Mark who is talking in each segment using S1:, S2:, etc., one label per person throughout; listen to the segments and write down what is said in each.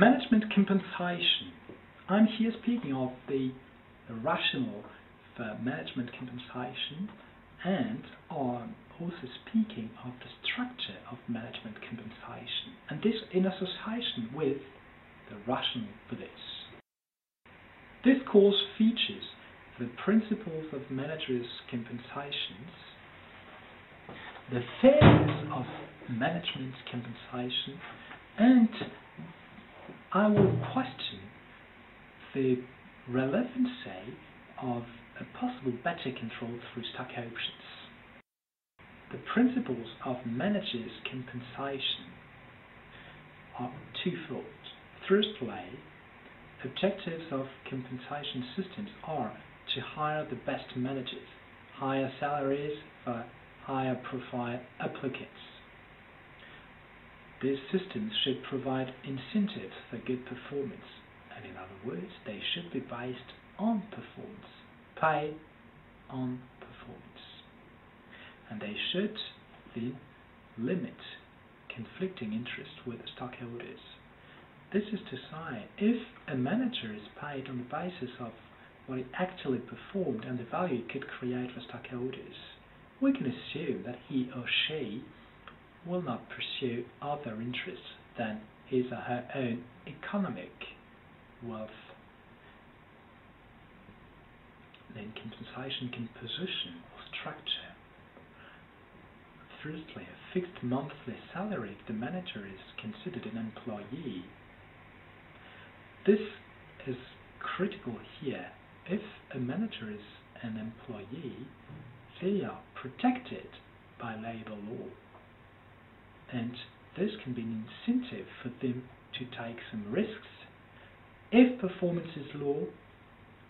S1: Management compensation. I'm here speaking of the rationale for management compensation and I'm also speaking of the structure of management compensation and this in association with the rationale for this. This course features the principles of managers' compensations, the fairness of management compensation, and I will question the relevancy of a possible better control through stock options. The principles of managers' compensation are twofold. Firstly, objectives of compensation systems are to hire the best managers, higher salaries for higher profile applicants. These systems should provide incentives for good performance, and in other words, they should be based on performance, pay on performance. And they should then limit conflicting interests with stockholders. This is to say, if a manager is paid on the basis of what he actually performed and the value it could create for stockholders, we can assume that he or she will not pursue other interests than his or her own economic wealth. Then compensation composition or structure. Firstly, a fixed monthly salary if the manager is considered an employee this is critical here. If a manager is an employee, they are protected by labor law. And this can be an incentive for them to take some risks. If performance is low,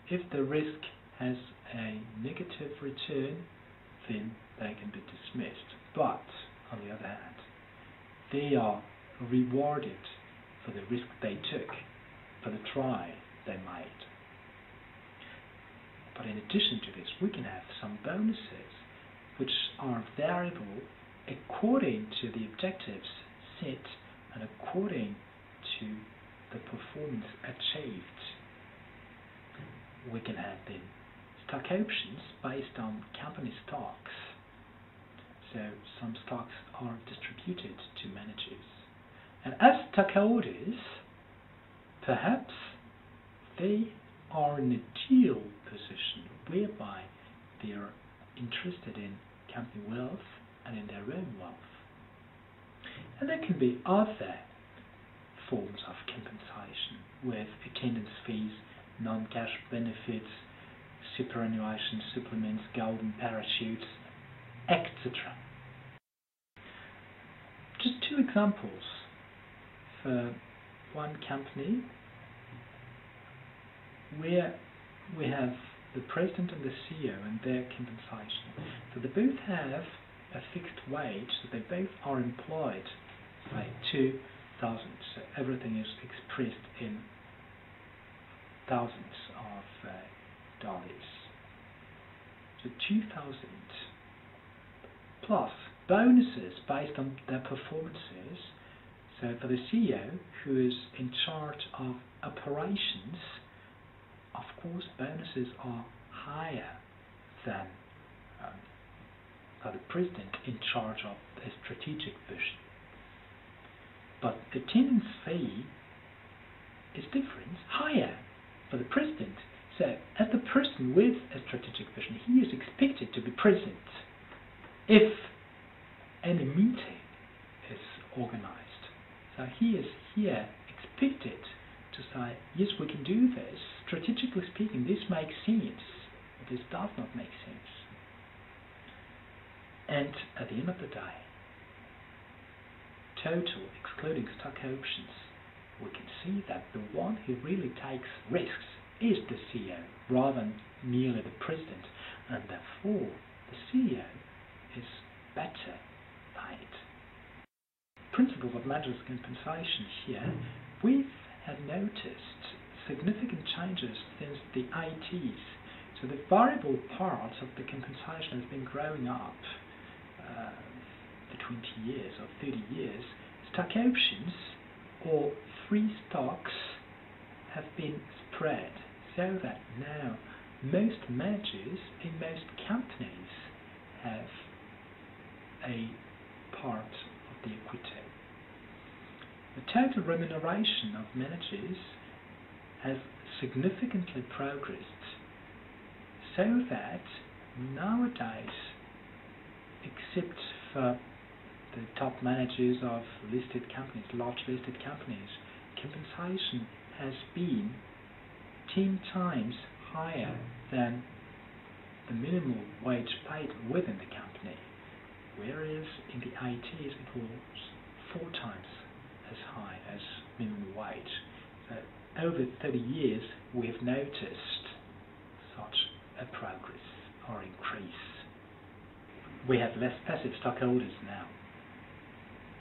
S1: if the risk has a negative return, then they can be dismissed. But, on the other hand, they are rewarded for the risk they took for the try they made. But in addition to this, we can have some bonuses which are variable according to the objectives set and according to the performance achieved. We can have then stock options based on company stocks. So some stocks are distributed to managers. And as stockholders, Perhaps they are in a deal position whereby they are interested in company wealth and in their own wealth. And there can be other forms of compensation with attendance fees, non-cash benefits, superannuation supplements, golden parachutes, etc. Just two examples for one company where we have the president and the CEO and their compensation. So they both have a fixed wage, so they both are employed by 2,000. So everything is expressed in thousands of uh, dollars. So 2,000 plus bonuses based on their performances so for the CEO, who is in charge of operations, of course bonuses are higher than for the president in charge of a strategic vision. But the attendance fee is different, higher for the president. So as the person with a strategic vision, he is expected to be present if any meeting is organized. So he is here expected to say, yes, we can do this. Strategically speaking, this makes sense. This does not make sense. And at the end of the day, total, excluding stock options, we can see that the one who really takes risks is the CEO rather than merely the president, and therefore the CEO is better paid. Principles of managers compensation here, we have had noticed significant changes since the 80s. So the variable part of the compensation has been growing up 20 years or 30 years. Stock options or free stocks have been spread so that now most managers in most companies have a part of the equity. The total remuneration of managers has significantly progressed so that nowadays, except for the top managers of listed companies, large listed companies, compensation has been 10 times higher than the minimum wage paid within the company, whereas in the 80s it was four times as high as minimum wage. So over 30 years we have noticed such a progress or increase. We have less passive stockholders now.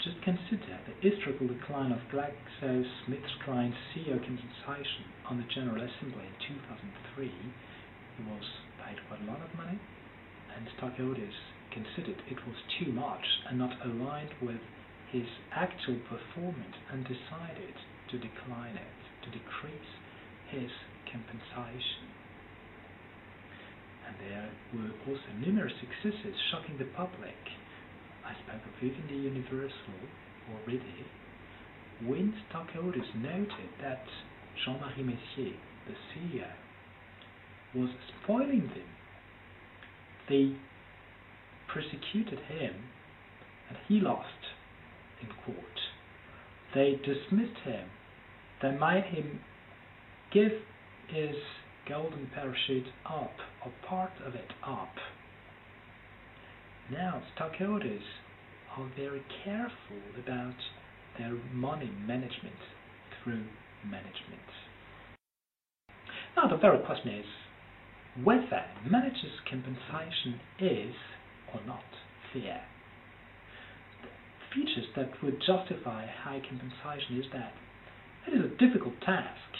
S1: Just consider the historical decline of GlaxoSmithKline's CEO compensation on the General Assembly in 2003. He was paid quite a lot of money, and stockholders considered it was too much and not aligned with his actual performance and decided to decline it, to decrease his compensation. And there were also numerous successes shocking the public Spoke of the Universal already, when stockholders noted that Jean-Marie Messier, the CEO, was spoiling them, they persecuted him and he lost in court. They dismissed him. They made him give his golden parachute up, or part of it up. Now, stockholders are very careful about their money management through management. Now, the very question is whether managers' compensation is or not fair. The features that would justify high compensation is that it is a difficult task.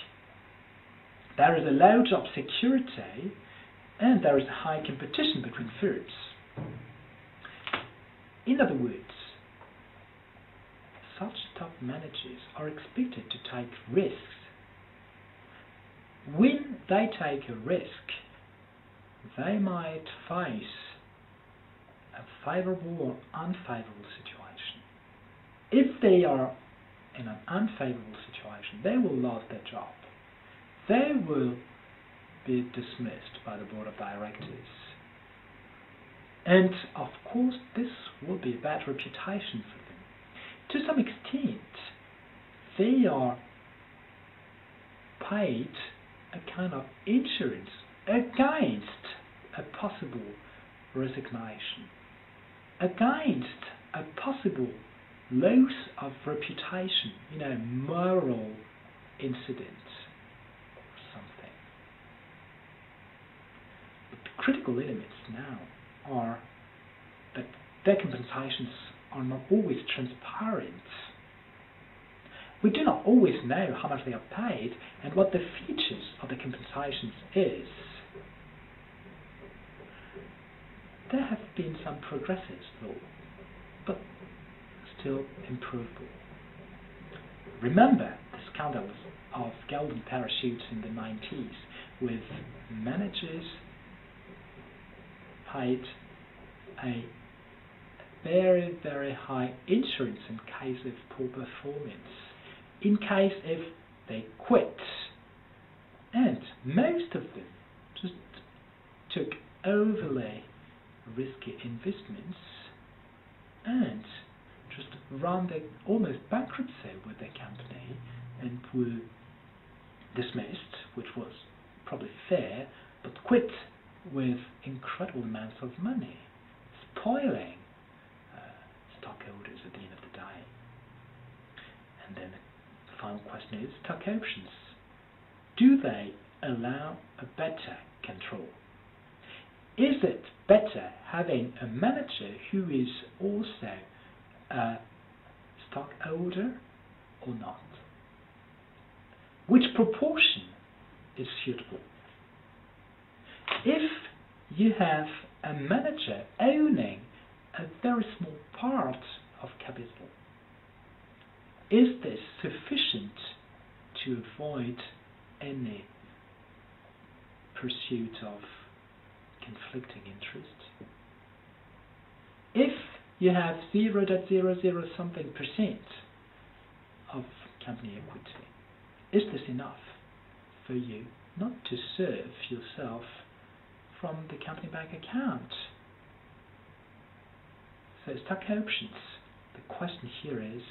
S1: There is a low job security and there is high competition between firms. In other words, such top managers are expected to take risks. When they take a risk, they might face a favorable or unfavorable situation. If they are in an unfavorable situation, they will lose their job. They will be dismissed by the board of directors and of course, this will be a bad reputation for them. To some extent, they are paid a kind of insurance against a possible resignation, against a possible loss of reputation, you know, moral incident or something. But the critical elements now are that their compensations are not always transparent. We do not always know how much they are paid and what the features of the compensations is. There have been some progresses though, but still improvable. Remember the scandals of golden parachutes in the 90s with managers paid a very, very high insurance in case of poor performance, in case if they quit. And most of them just took overly risky investments and just ran the almost bankruptcy with their company and were dismissed, which was probably fair, but quit with incredible amounts of money, spoiling uh, stockholders at the end of the day. And then the final question is stock options. Do they allow a better control? Is it better having a manager who is also a stockholder or not? Which proportion is suitable? If you have a manager owning a very small part of capital, is this sufficient to avoid any pursuit of conflicting interests. If you have 0.00 something percent of company equity, is this enough for you not to serve yourself from the company bank account? So it's stock options, the question here is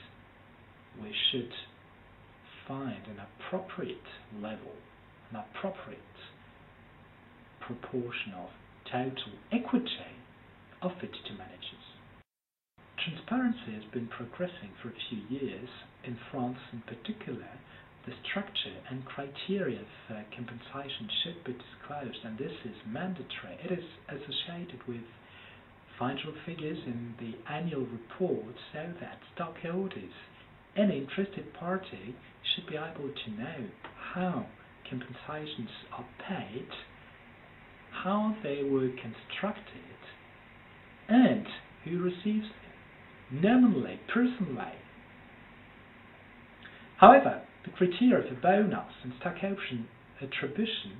S1: we should find an appropriate level, an appropriate proportion of total equity offered to managers. Transparency has been progressing for a few years, in France in particular. The structure and criteria for compensation should be disclosed, and this is mandatory. It is associated with financial figures in the annual report so that stockholders, any interested party, should be able to know how compensations are paid how they were constructed, and who receives them, nominally, personally. However, the criteria for bonus and stock option attribution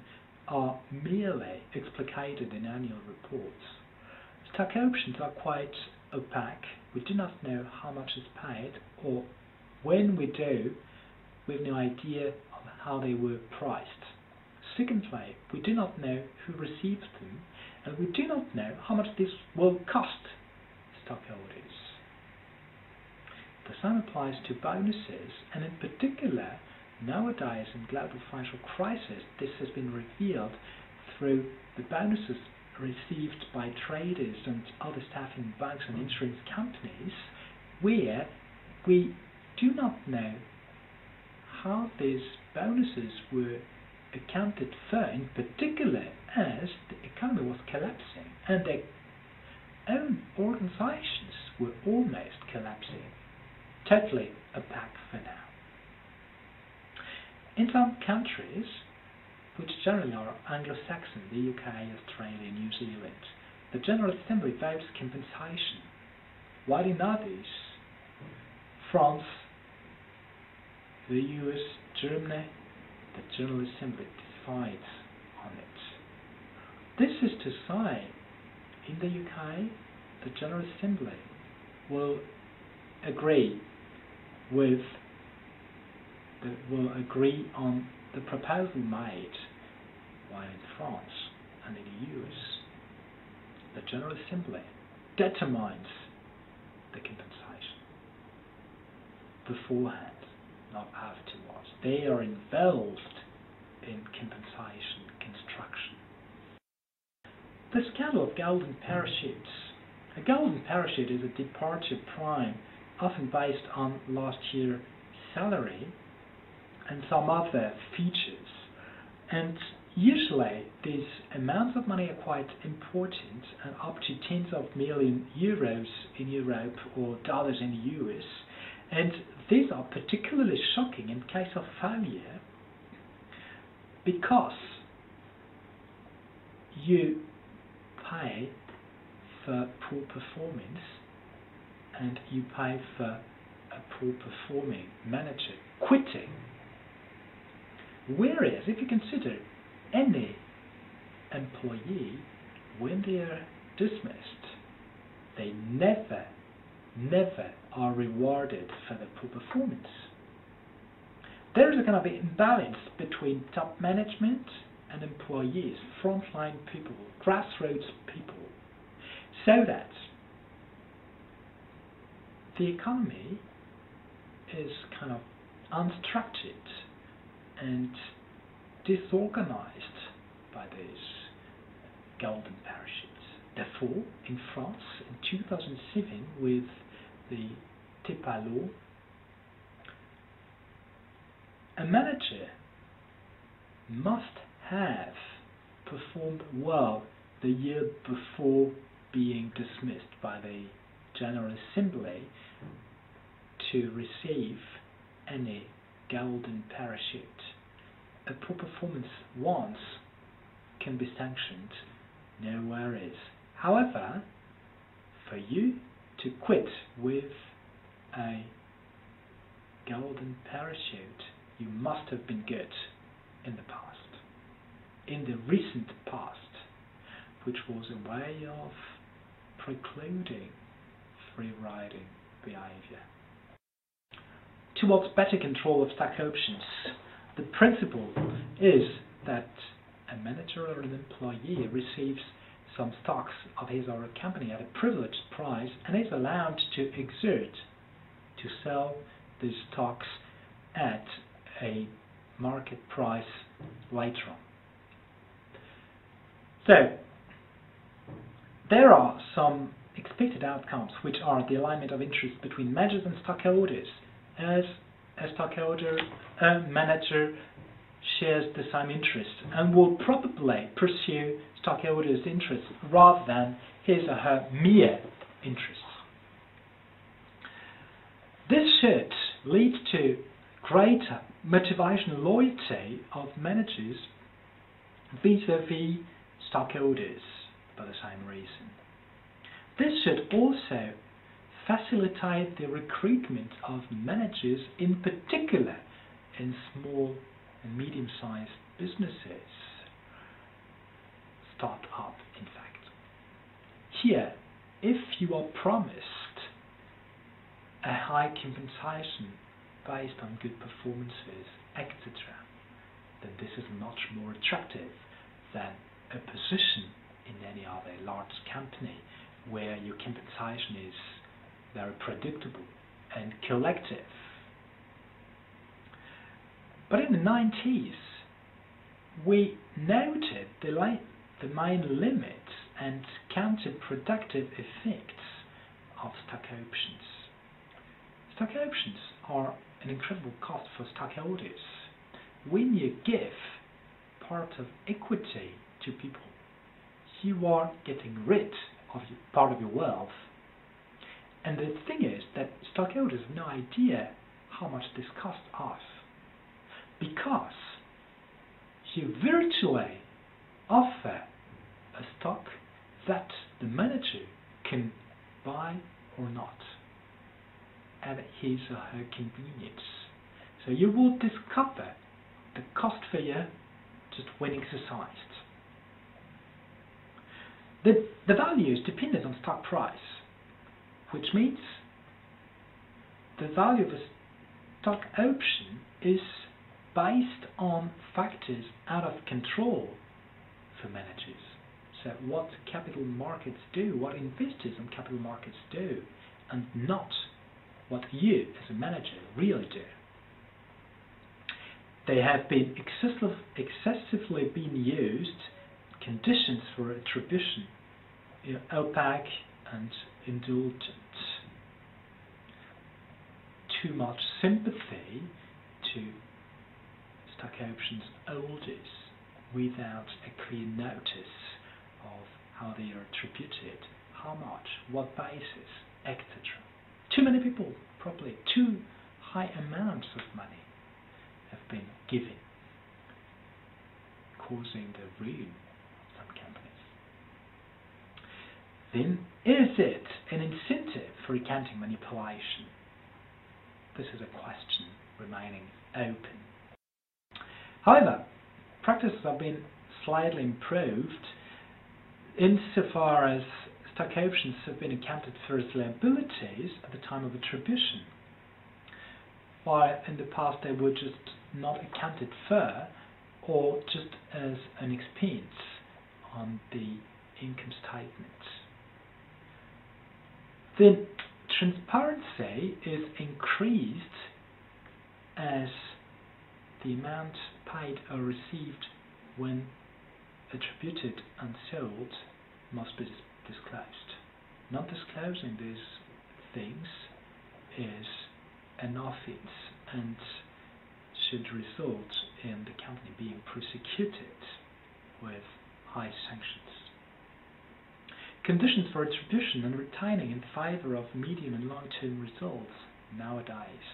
S1: are merely explicated in annual reports. Stock options are quite opaque. We do not know how much is paid, or when we do, we have no idea of how they were priced. Secondly, we do not know who receives them, and we do not know how much this will cost stockholders. Same applies to bonuses, and in particular, nowadays in global financial crisis, this has been revealed through the bonuses received by traders and other staff in banks and insurance companies, where we do not know how these bonuses were accounted for, in particular as the economy was collapsing and their own organizations were almost collapsing. Totally opaque for now. In some countries, which generally are Anglo-Saxon, the UK, Australia, New Zealand, the General Assembly votes compensation, while in others, France, the US, Germany, the General Assembly decides on it. This is to say, in the UK, the General Assembly will agree with the, will agree on the proposal made while in France and in the US the General Assembly determines the compensation beforehand not afterwards. They are involved in compensation construction. The scandal of golden parachutes. A golden parachute is a departure prime often based on last year's salary and some other features. And usually these amounts of money are quite important and up to tens of million euros in Europe or dollars in the US and these are particularly shocking in case of failure because you pay for poor performance and you pay for a poor performing manager quitting. Whereas if you consider any employee, when they are dismissed, they never never are rewarded for their poor performance. There is a kind of imbalance between top management and employees, frontline people, grassroots people, so that the economy is kind of unstructured and disorganized by these golden parachutes. Therefore, in France in 2007 with the TEPA law, a manager must have performed well the year before being dismissed by the General Assembly to receive any golden parachute. A poor performance once can be sanctioned, no worries. However, for you to quit with a golden parachute, you must have been good in the past, in the recent past, which was a way of precluding free riding behavior. Towards better control of stock options, the principle is that a manager or an employee receives some stocks of his or her company at a privileged price and is allowed to exert to sell these stocks at a market price later on. So, there are some expected outcomes which are the alignment of interest between managers and stockholders as a stockholder, a manager shares the same interests and will probably pursue stockholders' interests rather than his or her mere interests. This should lead to greater motivation loyalty of managers vis-a-vis stockholders for the same reason. This should also facilitate the recruitment of managers, in particular in small and medium-sized businesses. Start up, in fact. Here, if you are promised a high compensation based on good performances, etc., then this is much more attractive than a position in any other large company where your compensation is very predictable and collective. But in the 90s, we noted the, the main limits and counterproductive effects of stock options. Stock options are an incredible cost for stockholders. When you give part of equity to people, you are getting rid of part of your wealth and the thing is that stockholders have no idea how much this costs us because you virtually offer a stock that the manager can buy or not at his or her convenience. So you will discover the cost for you just when exercised. The, the value is dependent on stock price which means the value of a stock option is based on factors out of control for managers. So what capital markets do, what investors on capital markets do, and not what you as a manager really do. They have been excessive, excessively been used, conditions for attribution, you know, opaque and indulgent. Too much sympathy to stock options holders without a clear notice of how they are attributed, how much, what basis, etc. Too many people, probably too high amounts of money have been given, causing the ruin then is it an incentive for accounting manipulation? This is a question remaining open. However, practices have been slightly improved insofar as stock options have been accounted for as liabilities at the time of attribution, while in the past they were just not accounted for or just as an expense on the income statement then transparency is increased as the amount paid or received when attributed and sold must be disclosed. Not disclosing these things is an offense and should result in the company being prosecuted with high sanctions. Conditions for attribution and retaining in favor of medium and long-term results nowadays.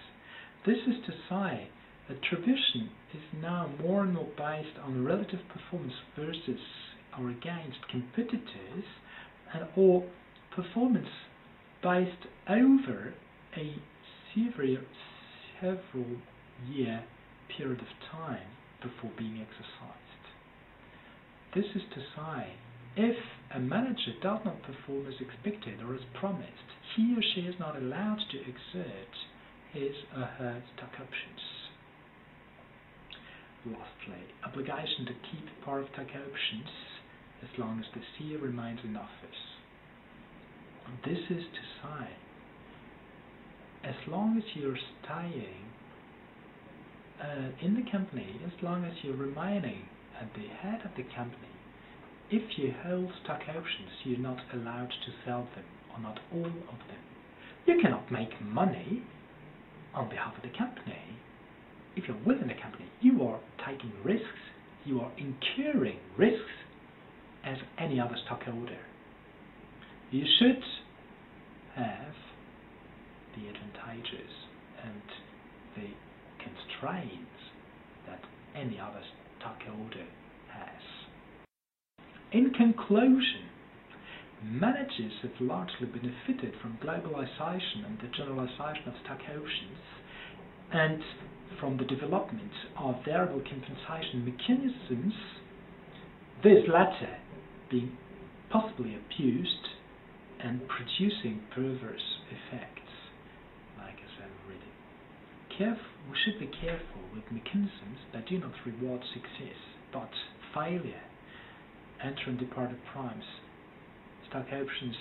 S1: This is to say, that attribution is now more and more based on relative performance versus or against competitors and or performance based over a several, several year period of time before being exercised. This is to say, if a manager does not perform as expected or as promised, he or she is not allowed to exert his or her stock options. Lastly, obligation to keep part of stock options as long as the CEO remains in office. This is to say, as long as you're staying uh, in the company, as long as you're remaining at the head of the company, if you hold stock options, you're not allowed to sell them, or not all of them. You cannot make money on behalf of the company. If you're within the company, you are taking risks, you are incurring risks as any other stockholder. You should have the advantages and the constraints that any other stockholder. In conclusion, managers have largely benefited from globalization and the generalization of stock options and from the development of variable compensation mechanisms, this latter being possibly abused and producing perverse effects, like I said already. Caref- we should be careful with mechanisms that do not reward success, but failure. Enter and departed primes. Stock options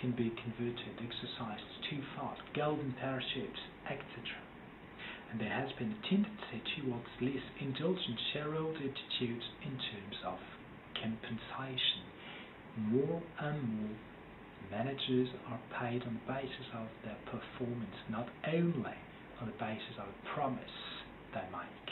S1: can be converted, exercised too fast, golden parachutes, etc. And there has been a tendency towards less indulgent shareholder attitudes in terms of compensation. More and more managers are paid on the basis of their performance, not only on the basis of a promise they make.